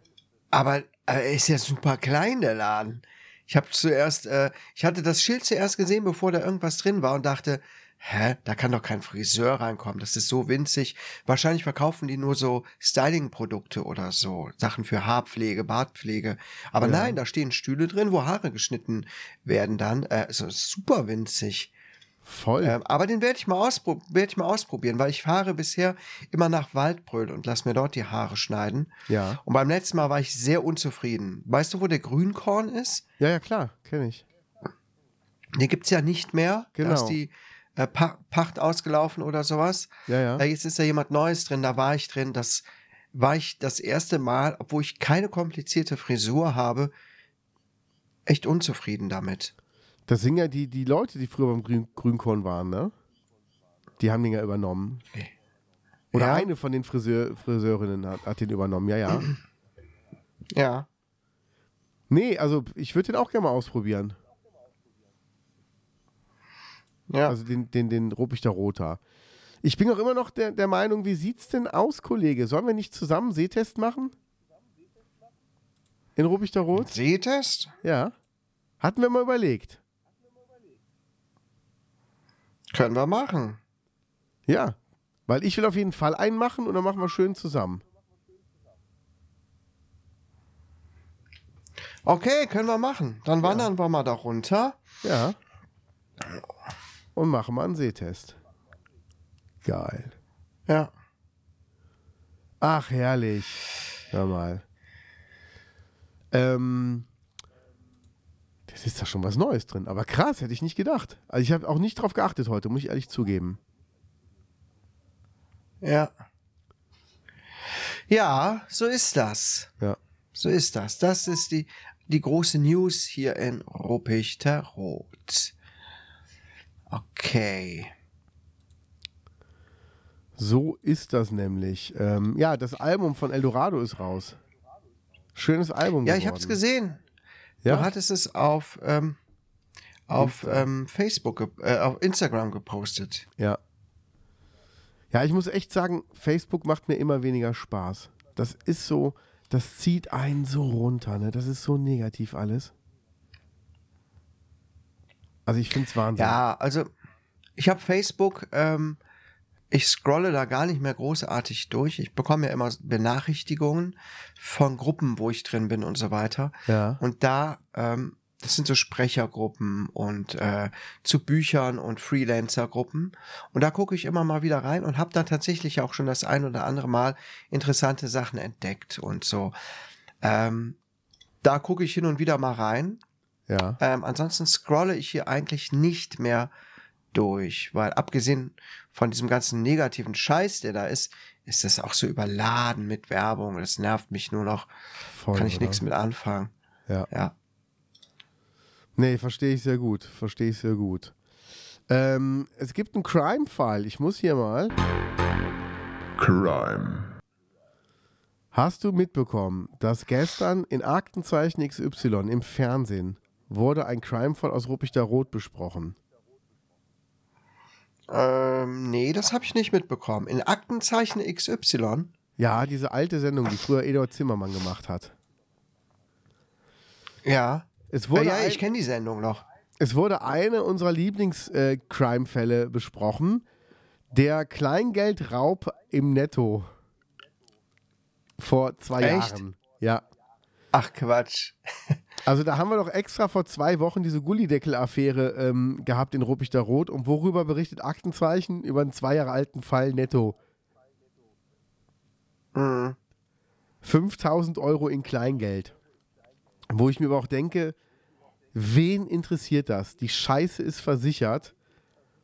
Aber er ist ja super klein, der Laden. Ich habe zuerst, äh, ich hatte das Schild zuerst gesehen, bevor da irgendwas drin war und dachte, hä, da kann doch kein Friseur reinkommen. Das ist so winzig. Wahrscheinlich verkaufen die nur so Styling-Produkte oder so. Sachen für Haarpflege, Bartpflege. Aber Ja. nein, da stehen Stühle drin, wo Haare geschnitten werden dann. Äh, so super winzig. Voll. Ähm, aber den werde ich, mal werd ich mal ausprobieren, weil ich fahre bisher immer nach Waldbröl und lass mir dort die Haare schneiden. ja. Und beim letzten Mal war ich sehr unzufrieden. Weißt du, wo der Grünkorn ist? Ja, ja, klar, kenne ich. Den gibt's ja nicht mehr. Genau. Da ist die äh, pa Pacht ausgelaufen oder sowas. Ja, ja. Äh, jetzt ist da jemand Neues drin, da war ich drin. Das war ich das erste Mal, obwohl ich keine komplizierte Frisur habe, echt unzufrieden damit. Das sind ja die, die Leute, die früher beim Grün, Grünkorn waren, ne? Die haben den ja übernommen. Oder Ja. eine von den Friseur, Friseurinnen hat, hat den übernommen, ja, ja. Ja. Nee, also ich würde den auch gerne mal ausprobieren. Ja. Also den, den, den Ruppichter Roter. Ich bin auch immer noch der, der Meinung, wie sieht's denn aus, Kollege? Sollen wir nicht zusammen Sehtest machen? In Ruppichter Rot? Sehtest? Ja. Hatten wir mal überlegt. Können wir machen. Ja. Weil ich will auf jeden Fall einen machen und dann machen wir schön zusammen. Okay, können wir machen. Dann wandern wir mal da runter. Ja. Und machen mal einen Sehtest. Geil. Ja. Ach, herrlich. Hör mal. Ähm, das ist da schon was Neues drin. Aber krass, hätte ich nicht gedacht. Also ich habe auch nicht drauf geachtet heute, muss ich ehrlich zugeben. Ja. Ja, so ist das. Ja. so ist das. Das ist die, die große News hier in Ruppichteroth. Okay. So ist das nämlich. Ähm, ja, das Album von Eldorado ist raus. Schönes Album. Ja, geworden. ich habe es gesehen. Ja? Du hattest es auf, ähm, auf ähm, Facebook, äh, auf Instagram gepostet. Ja. Ja, ich muss echt sagen, Facebook macht mir immer weniger Spaß. Das ist so, das zieht einen so runter, ne? Das ist so negativ alles. Also ich finde es Wahnsinn. Ja, also ich habe Facebook, ähm, ich scrolle da gar nicht mehr großartig durch. Ich bekomme ja immer Benachrichtigungen von Gruppen, wo ich drin bin und so weiter. Ja. Und da, ähm, das sind so Sprechergruppen und äh, zu Büchern und Freelancer-Gruppen. Und da gucke ich immer mal wieder rein und habe da tatsächlich auch schon das ein oder andere Mal interessante Sachen entdeckt und so. Ähm, da gucke ich hin und wieder mal rein. Ja. Ähm, ansonsten scrolle ich hier eigentlich nicht mehr durch, weil abgesehen von diesem ganzen negativen Scheiß, der da ist, ist das auch so überladen mit Werbung. Das nervt mich nur noch. Voll, Kann ich nichts mit anfangen. Ja. Ja. Nee, verstehe ich sehr gut. Verstehe ich sehr gut. Ähm, es gibt einen Crime-Fall. Ich muss hier mal. Crime. Hast du mitbekommen, dass gestern in Aktenzeichen XY im Fernsehen wurde ein Crime-Fall aus Ruppichter Rot besprochen? Ähm, nee, das habe ich nicht mitbekommen. In Aktenzeichen XY. Ja, diese alte Sendung, die früher Eduard Zimmermann gemacht hat. Ja. Es Ja, wurde, ja, ein, ich kenne die Sendung noch. es wurde eine unserer Lieblings-Crime-Fälle besprochen. Der Kleingeldraub im Netto. Vor zwei Echt? Jahren. Ja. Ach Quatsch. Also da haben wir doch extra vor zwei Wochen diese Gullideckel-Affäre ähm, gehabt in Ruppichter Rot. Und worüber berichtet Aktenzeichen? Über einen zwei Jahre alten Fall netto. Mhm. 5000 Euro in Kleingeld. Wo ich mir aber auch denke, wen interessiert das? Die Scheiße ist versichert.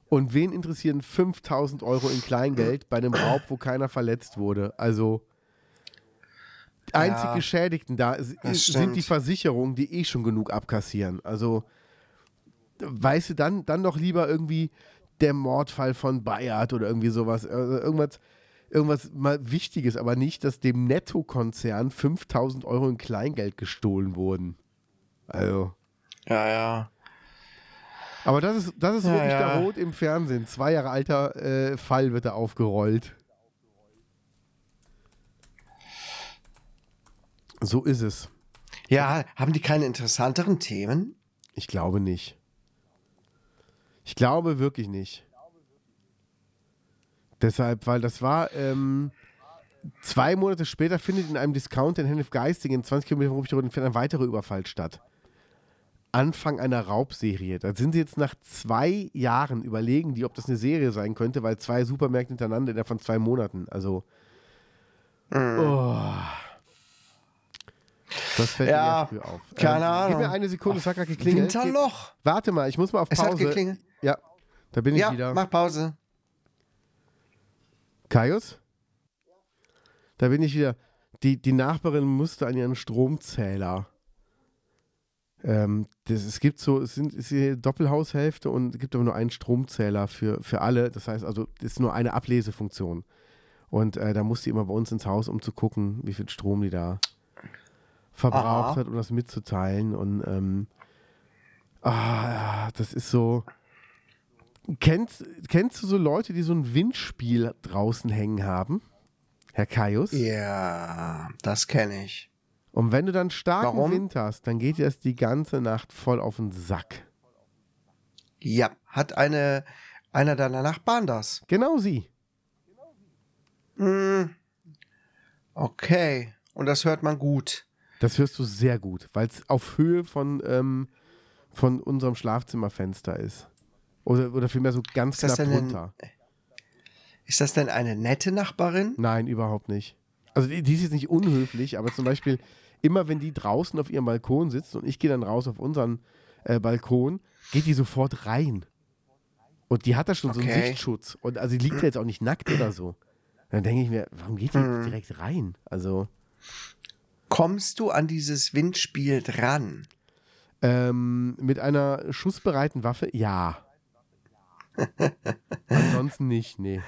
Und wen interessieren 5000 Euro in Kleingeld bei einem Raub, wo keiner verletzt wurde? Also, einzig Ja, Geschädigten da das sind stimmt. die Versicherungen, die eh schon genug abkassieren. Also, weißt du, dann, dann doch lieber irgendwie der Mordfall von Bayard oder irgendwie sowas. Also irgendwas, irgendwas mal Wichtiges, aber nicht, dass dem Netto-Konzern 5000 Euro in Kleingeld gestohlen wurden. Also. Ja, ja. Aber das ist, das ist Ja, wirklich ja. der Rot im Fernsehen. Zwei Jahre alter äh, Fall wird da aufgerollt. So ist es. Ja, haben die keine interessanteren Themen? Ich glaube nicht. Ich glaube wirklich nicht. Deshalb, weil das war ähm, zwei Monate später findet in einem Discounter in Hennef Geistingen, 20 Kilometer von Ruppichter Rot, ein weiterer Überfall statt. Anfang einer Raubserie. Da sind sie jetzt nach zwei Jahren überlegen, die, ob das eine Serie sein könnte, weil zwei Supermärkte hintereinander innerhalb von zwei Monaten. Also. Oh. Das fällt Ja, mir eher früh auf. keine Ahnung. Gib mir eine Sekunde, es hat gerade geklingelt. Winterloch. Warte mal, ich muss mal auf Es Pause. hat geklingelt. Ja, da bin ich Ja, wieder. mach Pause. Kaius? Da bin ich wieder. Die, die Nachbarin musste an ihren Stromzähler. Ähm, das, es gibt so, es sind es ist hier Doppelhaushälfte und es gibt aber nur einen Stromzähler für, für alle. Das heißt also, es ist nur eine Ablesefunktion. Und äh, da muss die immer bei uns ins Haus, um zu gucken, wie viel Strom die da verbraucht Aha. hat, um das mitzuteilen. Und ähm, ah, das ist so. Kennst, kennst du so Leute, die so ein Windspiel draußen hängen haben? Herr Kaius? Ja, das kenne ich. Und wenn du dann starken Warum? Wind hast, dann geht dir das die ganze Nacht voll auf den Sack. Ja, hat eine, einer deiner Nachbarn das? Genau sie. Hm. Okay. Und das hört man gut. Das hörst du sehr gut, weil es auf Höhe von, ähm, von unserem Schlafzimmerfenster ist. Oder, oder vielmehr so ganz Ist knapp ein- runter. Ist das denn eine nette Nachbarin? Nein, überhaupt nicht. Also die, die ist jetzt nicht unhöflich, aber zum Beispiel immer wenn die draußen auf ihrem Balkon sitzt und ich gehe dann raus auf unseren äh, Balkon, geht die sofort rein. Und die hat da schon so einen Okay. Sichtschutz. Und also die liegt ja jetzt auch nicht nackt oder so. Dann denke ich mir, warum geht die jetzt direkt rein? Also, Kommst du an dieses Windspiel dran? Ähm, mit einer schussbereiten Waffe, ja. Ansonsten nicht, nee.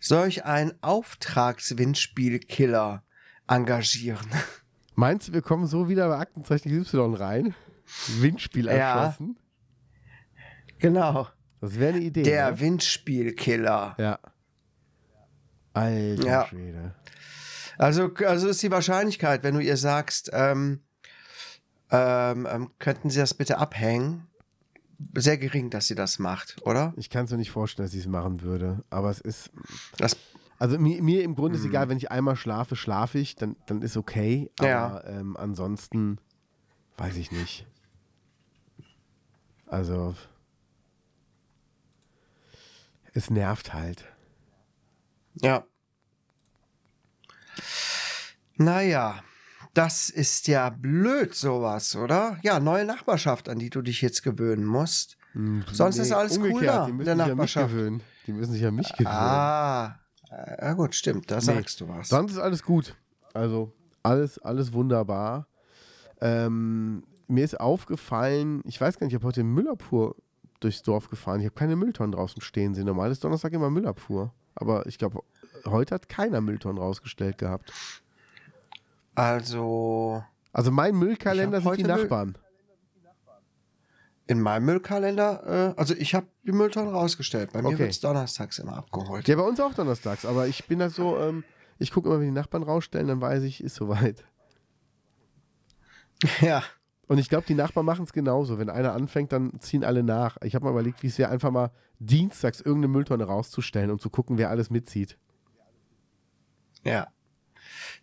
Soll ich einen Auftragswindspielkiller engagieren? Meinst du, wir kommen so wieder bei Aktenzeichen Y rein? Windspiel Ja. erschossen? Genau. Das wäre eine Idee. Der ne? Windspielkiller. Ja. Alter Ja. Schwede. Also, also ist die Wahrscheinlichkeit, wenn du ihr sagst, ähm, ähm, ähm, könnten Sie das bitte abhängen, sehr gering, dass sie das macht, oder? Ich kann es mir nicht vorstellen, dass ich es machen würde. Aber es ist. Das, Also mir, mir im Grunde ist Mhm. egal, wenn ich einmal schlafe, schlafe ich, dann, dann ist okay. Aber Ja. ähm, ansonsten weiß ich nicht. Also. Es nervt halt. ja. Naja, das ist ja blöd, sowas, oder? Ja, neue Nachbarschaft, an die du dich jetzt gewöhnen musst. Sonst ist alles cool umgekehrt, da die in müssen der sich an mich Nachbarschaft. gewöhnen. Die müssen sich an mich gewöhnen. Ah, ja gut, stimmt, da Nee, sagst du was. Sonst ist alles gut. Also alles, alles wunderbar. Ähm, mir ist aufgefallen, ich weiß gar nicht, ich habe heute Müllabfuhr durchs Dorf gefahren. Ich habe keine Mülltonnen draußen stehen sehen. Normal ist Donnerstag immer Müllabfuhr. Aber ich glaube, heute hat keiner Mülltonnen rausgestellt gehabt. Also, Also mein Müllkalender sind die heute Müll- Nachbarn. in meinem Müllkalender, äh, also ich habe die Mülltonnen rausgestellt. Bei mir Okay. wird es donnerstags immer abgeholt. Ja, bei uns auch donnerstags. Aber ich bin da so, ähm, ich gucke immer, wenn die Nachbarn rausstellen, dann weiß ich, ist soweit. Ja. Und ich glaube, die Nachbarn machen es genauso. Wenn einer anfängt, dann ziehen alle nach. Ich habe mal überlegt, wie es wäre, einfach mal dienstags irgendeine Mülltonne rauszustellen und zu gucken, wer alles mitzieht. Ja.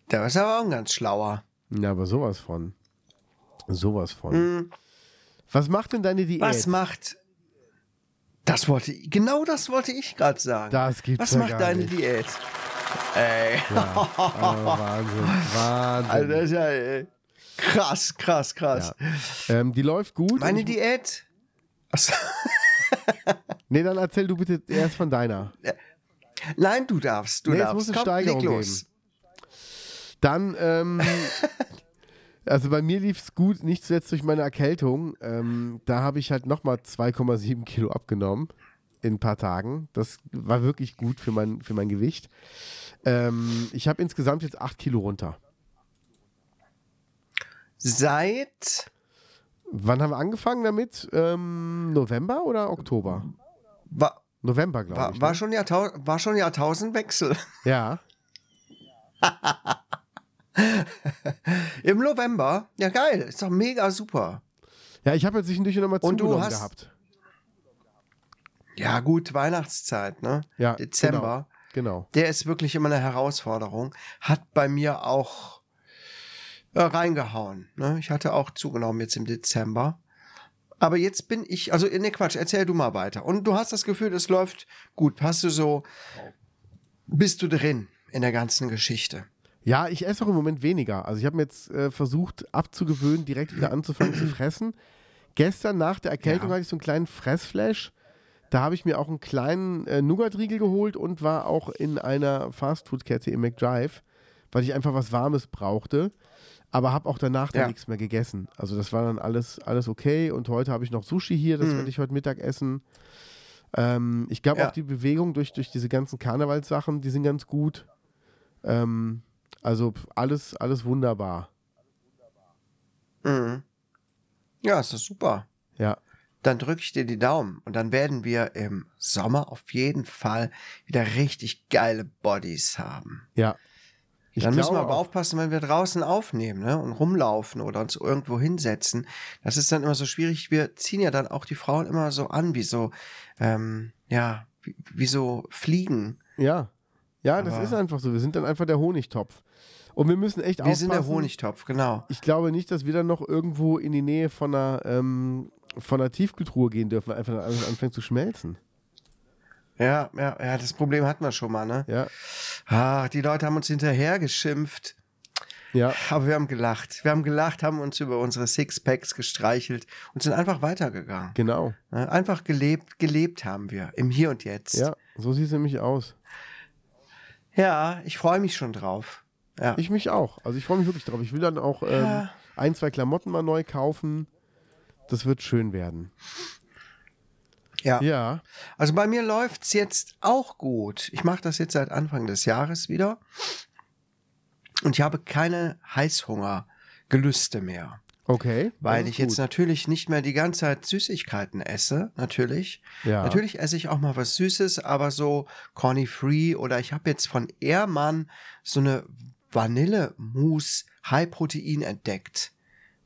Der ist aber auch ein ganz schlauer. Ja, aber sowas von. Sowas von. Hm, Was macht denn deine Diät? was macht. Das wollte ich, genau das wollte ich gerade sagen. Das gibt's was ja macht gar deine nicht. Diät? Ey. Ja, oh, Wahnsinn. Wahnsinn. Also das ist ja äh, krass, krass, krass. ähm, die läuft gut. Meine Diät. Achso. Nee, dann erzähl du bitte erst von deiner. Nein, du darfst. Du Nee, es darfst. muss eine Komm, Steigerung los. Dann, ähm, also bei mir lief es gut, nicht zuletzt durch meine Erkältung. Ähm, da habe ich halt nochmal 2,7 Kilo abgenommen in ein paar Tagen. Das war wirklich gut für mein, für mein Gewicht. Ähm, ich habe insgesamt jetzt 8 Kilo runter. Seit Wann haben wir angefangen damit? Ähm, November oder Oktober? war, November, glaube war, ich. war, ne? schon Jahrtau war schon Jahrtausendwechsel. Ja, Im November. Ja, geil. Ist doch mega super. ja, ich habe jetzt zwischendurch nochmal zugenommen hast- gehabt. Ja, gut, Weihnachtszeit, ne? Ja, Dezember. Genau. Der ist wirklich immer eine Herausforderung. Hat bei mir auch äh, reingehauen. Ne? Ich hatte auch zugenommen jetzt im Dezember. Aber jetzt bin ich, also ne Quatsch, erzähl du mal weiter. Und du hast das Gefühl, es läuft gut. Hast du so, bist du drin in der ganzen Geschichte? Ja, ich esse auch im Moment weniger. Also ich habe mir jetzt äh, versucht abzugewöhnen, direkt wieder anzufangen zu fressen. Gestern nach der Erkältung Ja. hatte ich so einen kleinen Fressflash. Da habe ich mir auch einen kleinen äh, Nougat-Riegel geholt und war auch in einer Fastfood-Kette im McDrive, weil ich einfach was Warmes brauchte. Aber habe auch danach dann Ja. nichts mehr gegessen. Also das war dann alles, alles okay. Und heute habe ich noch Sushi hier, das Mhm. werde ich heute Mittag essen. Ähm, ich glaube Ja. auch die Bewegung durch, durch diese ganzen Karnevalssachen, die sind ganz gut. Ähm, also alles, alles wunderbar. Mhm. Ja, ist das super. Ja. Dann drücke ich dir die Daumen und dann werden wir im Sommer auf jeden Fall wieder richtig geile Bodies haben. Ja. Ich dann müssen wir aber aufpassen, wenn wir draußen aufnehmen ne? und rumlaufen oder uns irgendwo hinsetzen. Das ist dann immer so schwierig. Wir ziehen ja dann auch die Frauen immer so an, wie so, ähm, ja, wie, wie so Fliegen. Ja. Ja, das Aber- ist einfach so. Wir sind dann einfach der Honigtopf. Und wir müssen echt Wir aufpassen. sind der Honigtopf, genau. Ich glaube nicht, dass wir dann noch irgendwo in die Nähe von einer, ähm, von einer Tiefkühltruhe gehen dürfen, weil einfach alles anfängt zu schmelzen. Ja, ja, ja, das Problem hatten wir schon mal, ne? Ja. Ah, die Leute haben uns hinterher geschimpft. Ja. Aber wir haben gelacht. Wir haben gelacht, haben uns über unsere Sixpacks gestreichelt und sind einfach weitergegangen. Genau. Ne? Einfach gelebt, gelebt haben wir. Im Hier und Jetzt. Ja, so sieht es nämlich aus. Ja, ich freue mich schon drauf. Ja. Ich mich auch. Also ich freue mich wirklich drauf. Ich will dann auch ähm, Ja. ein, zwei Klamotten mal neu kaufen. Das wird schön werden. Ja. Ja. Also bei mir läuft's jetzt auch gut. Ich mache das jetzt seit Anfang des Jahres wieder. Und ich habe keine Heißhungergelüste mehr. Okay. Weil ich ist jetzt natürlich nicht mehr die ganze Zeit Süßigkeiten esse, natürlich. Ja. Natürlich esse ich auch mal was Süßes, aber so Corny Free oder ich habe jetzt von Ehrmann so eine Vanille-Mousse High Protein entdeckt.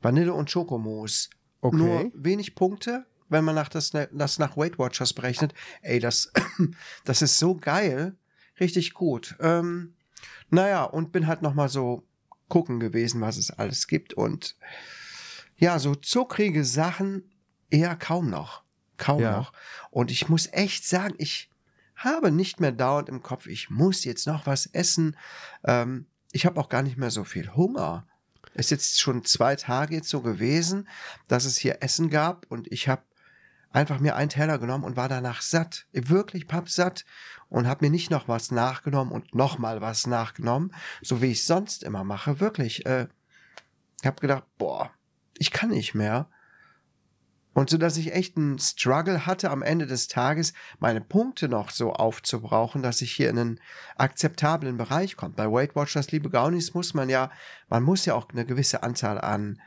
Vanille und Schokomousse. Okay. Nur wenig Punkte, wenn man nach das, das nach Weight Watchers berechnet. Ey, das, das ist so geil. Richtig gut. Ähm, naja, und bin halt noch mal so gucken gewesen, was es alles gibt. Und ja, so zuckrige Sachen eher kaum noch. Kaum Ja. noch. Und ich muss echt sagen, ich habe nicht mehr dauernd im Kopf, ich muss jetzt noch was essen. Ähm, ich habe auch gar nicht mehr so viel Hunger. Es ist jetzt schon zwei Tage jetzt so gewesen, dass es hier Essen gab und ich habe einfach mir einen Teller genommen und war danach satt. Wirklich pappsatt und habe mir nicht noch was nachgenommen und noch mal was nachgenommen, so wie ich sonst immer mache. Wirklich. Äh, ich habe gedacht, boah, ich kann nicht mehr. Und so, dass ich echt einen Struggle hatte am Ende des Tages, meine Punkte noch so aufzubrauchen, dass ich hier in einen akzeptablen Bereich komme. Bei Weight Watchers, liebe Gaunis, muss man ja, man muss ja auch eine gewisse Anzahl an,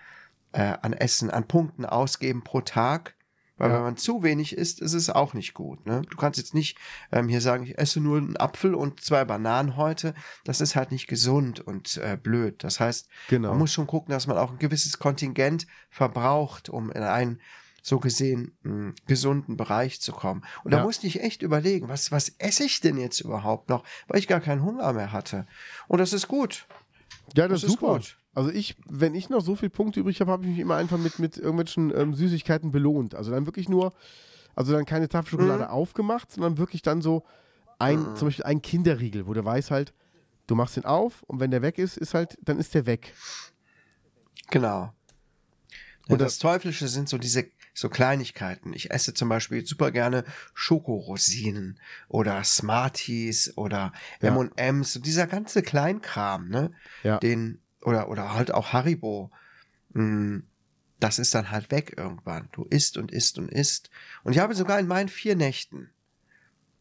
äh, an Essen, an Punkten ausgeben pro Tag. Weil Ja. wenn man zu wenig isst, ist es auch nicht gut. Ne? Du kannst jetzt nicht ähm, hier sagen, ich esse nur einen Apfel und zwei Bananen heute. Das ist halt nicht gesund und äh, blöd. Das heißt, Genau. man muss schon gucken, dass man auch ein gewisses Kontingent verbraucht, um in einen so gesehen mh, gesunden Bereich zu kommen. Und da Ja. musste ich echt überlegen, was, was esse ich denn jetzt überhaupt noch, weil ich gar keinen Hunger mehr hatte. Und das ist gut. Ja, das, Das ist ist super. gut. Also ich, wenn ich noch so viel Punkte übrig habe, habe ich mich immer einfach mit, mit irgendwelchen ähm, Süßigkeiten belohnt. Also dann wirklich nur, also dann keine Tafelschokolade Mhm. aufgemacht, sondern wirklich dann so ein, zum Beispiel ein Kinderriegel, wo du weißt halt, du machst den auf und wenn der weg ist, ist halt, dann ist der weg. Genau. Und Oder- das Teuflische sind so diese so Kleinigkeiten. Ich esse zum Beispiel super gerne Schokorosinen oder Smarties oder Ja. M&M's, dieser ganze Kleinkram, ne? Ja. Den oder oder halt auch Haribo. Mm, Das ist dann halt weg irgendwann. Du isst und isst und isst. Und ich habe sogar in meinen vier Nächten,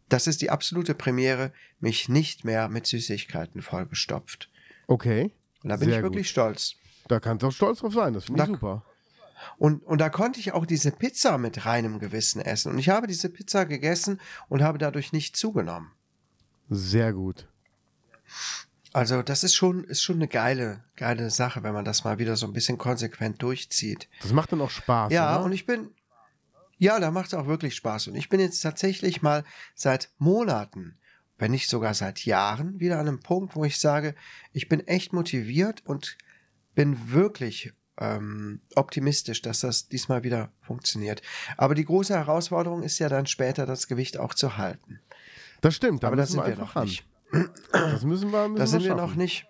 das ist die absolute Premiere, mich nicht mehr mit Süßigkeiten vollgestopft. Okay. Und da bin Sehr ich wirklich stolz. Da kannst du auch stolz drauf sein, das finde ich Da- super. Und, und da konnte ich auch diese Pizza mit reinem Gewissen essen. Und ich habe diese Pizza gegessen und habe dadurch nicht zugenommen. Sehr gut. Also das ist schon, ist schon eine geile, geile Sache, wenn man das mal wieder so ein bisschen konsequent durchzieht. Das macht dann auch Spaß. Ja, oder? und ich bin, ja, da macht es auch wirklich Spaß. Und ich bin jetzt tatsächlich mal seit Monaten, wenn nicht sogar seit Jahren, wieder an einem Punkt, wo ich sage, ich bin echt motiviert und bin wirklich ähm, optimistisch, dass das diesmal wieder funktioniert. Aber die große Herausforderung ist ja dann später, das Gewicht auch zu halten. das stimmt, da Aber da müssen sind wir noch ran. nicht. Das müssen wir, müssen Da sind wir schaffen. noch nicht.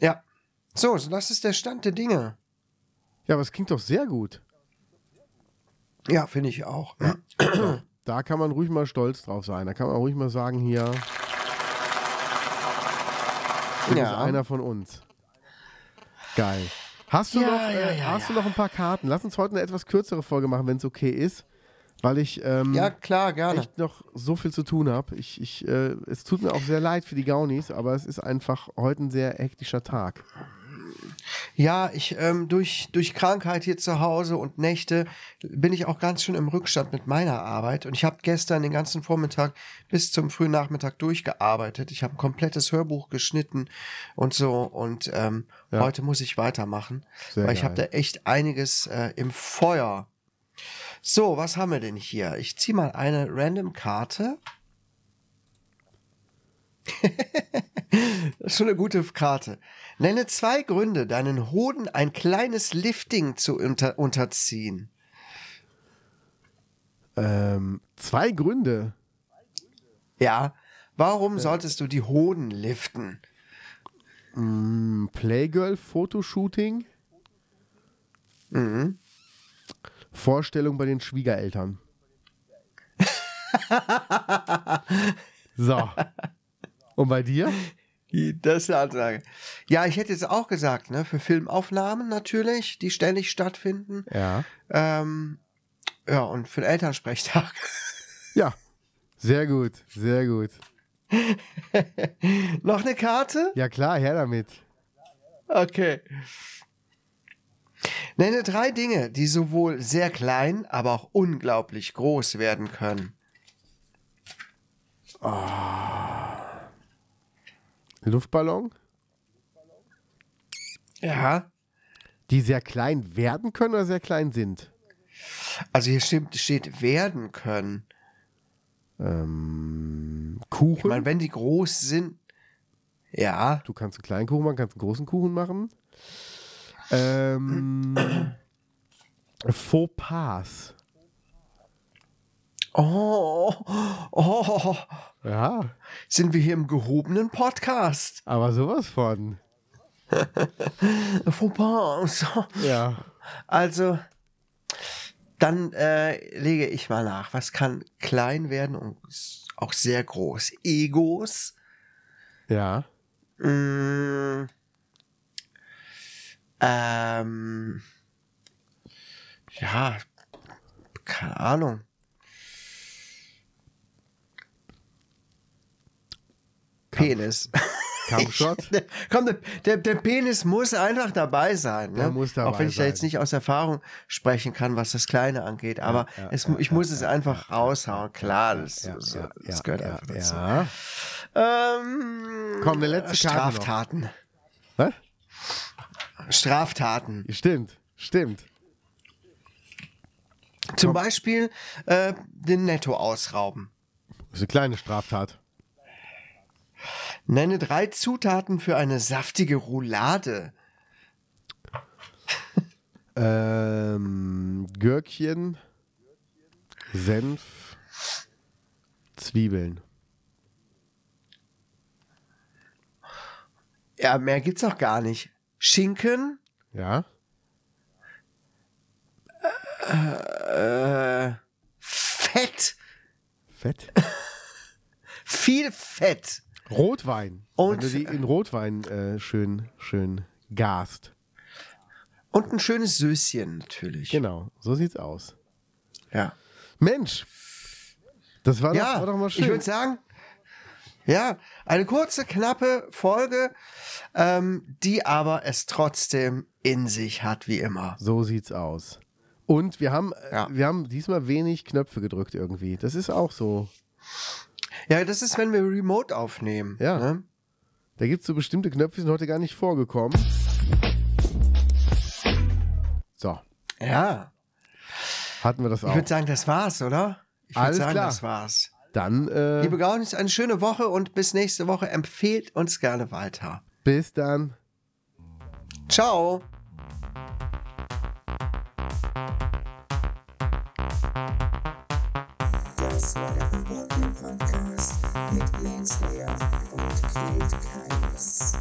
Ja. So, das ist der Stand der Dinge. Ja, aber es klingt doch sehr gut. Ja, finde ich auch. Da kann man ruhig mal stolz drauf sein. Da kann man ruhig mal sagen, hier, Ja. einer von uns. Geil. Hast du, Ja, noch, ja, äh, ja, hast du ja. noch ein paar Karten? Lass uns heute eine etwas kürzere Folge machen, wenn es okay ist, weil ich ähm, Ja, klar, gerne. echt noch so viel zu tun habe. Ich, ich, äh, es tut mir auch sehr leid für die Gaunis, aber es ist einfach heute ein sehr hektischer Tag. Ja, ich ähm, durch, durch Krankheit hier zu Hause und Nächte bin ich auch ganz schön im Rückstand mit meiner Arbeit. Und ich habe gestern den ganzen Vormittag bis zum frühen Nachmittag durchgearbeitet. Ich habe ein komplettes Hörbuch geschnitten und so. Und ähm, Ja. heute muss ich weitermachen, Sehr weil ich habe da echt einiges äh, im Feuer. So, was haben wir denn hier? Ich ziehe mal eine random Karte. Das ist schon eine gute Karte. Nenne zwei Gründe, deinen Hoden ein kleines Lifting zu unter unterziehen. Ähm, zwei Gründe. Ja, warum solltest du die Hoden liften? Mm, Playgirl-Fotoshooting. Mhm. Vorstellung bei den Schwiegereltern. so. Und bei dir? Das ist eine Ansage. Ja, ich hätte jetzt auch gesagt, ne, für Filmaufnahmen natürlich, die ständig stattfinden. Ja. Ähm, ja, und für den Elternsprechtag. Ja. Sehr gut, sehr gut. Noch eine Karte? Ja klar, her damit. Okay. Nenne drei Dinge, die sowohl sehr klein, aber auch unglaublich groß werden können. Luftballon, Ja. die sehr klein werden können oder sehr klein sind. Also hier stimmt, steht werden können. Ähm, Ich Kuchen. meine, wenn die groß sind. Ja. du kannst einen kleinen Kuchen machen, kannst einen großen Kuchen machen. Ähm, Fauxpas. Oh, oh, Ja, sind wir hier im gehobenen Podcast? aber sowas von. Fauxpas. Ja. Also, dann äh, lege ich mal nach. Was kann klein werden und auch sehr groß? Egos. Ja. Mm, ähm, ja, keine Ahnung. Penis. Kampfshot. Komm, der, der, Penis muss einfach dabei sein. Ne? Der muss dabei Auch wenn ich da jetzt nicht aus Erfahrung sprechen kann, was das Kleine angeht. Aber ja, es, ja, ich ja, muss es einfach raushauen. Klar, das, Ja, das, gehört einfach dazu. Ja. Ähm, Komm, eine letzte Karte noch. Straftaten. Was? Straftaten. Stimmt, stimmt. Zum Beispiel äh, den Netto ausrauben. Das ist eine kleine Straftat. Nenne drei Zutaten für eine saftige Roulade. Ähm, Gürkchen, Senf, Zwiebeln. Ja, mehr gibt's auch gar nicht. Schinken, Ja. äh, Fett, Fett. viel Fett. Rotwein. Und- Wenn du die in Rotwein äh, schön, schön gast. Und ein schönes Söschen natürlich. Genau, so sieht's aus. Ja. Mensch, das war, Ja, doch, war doch mal schön. ich würde sagen, ja, eine kurze, knappe Folge, ähm, die aber es trotzdem in sich hat, wie immer. so sieht's aus. Und wir haben, äh, Ja. wir haben diesmal wenig Knöpfe gedrückt irgendwie. Das ist auch so. Ja, das ist, wenn wir remote aufnehmen. Ja. Ne? Da gibt's so bestimmte Knöpfe, die sind heute gar nicht vorgekommen. So, Ja. hatten wir das Ich auch. würde sagen, das war's, oder? Ich würde sagen, klar. das war's. Dann äh, Liebe Gaunis, eine schöne Woche und bis nächste Woche. Empfehlt uns gerne weiter. bis dann. Ciao. Das war der Podcast mit Jens Lehr und Knut Keines.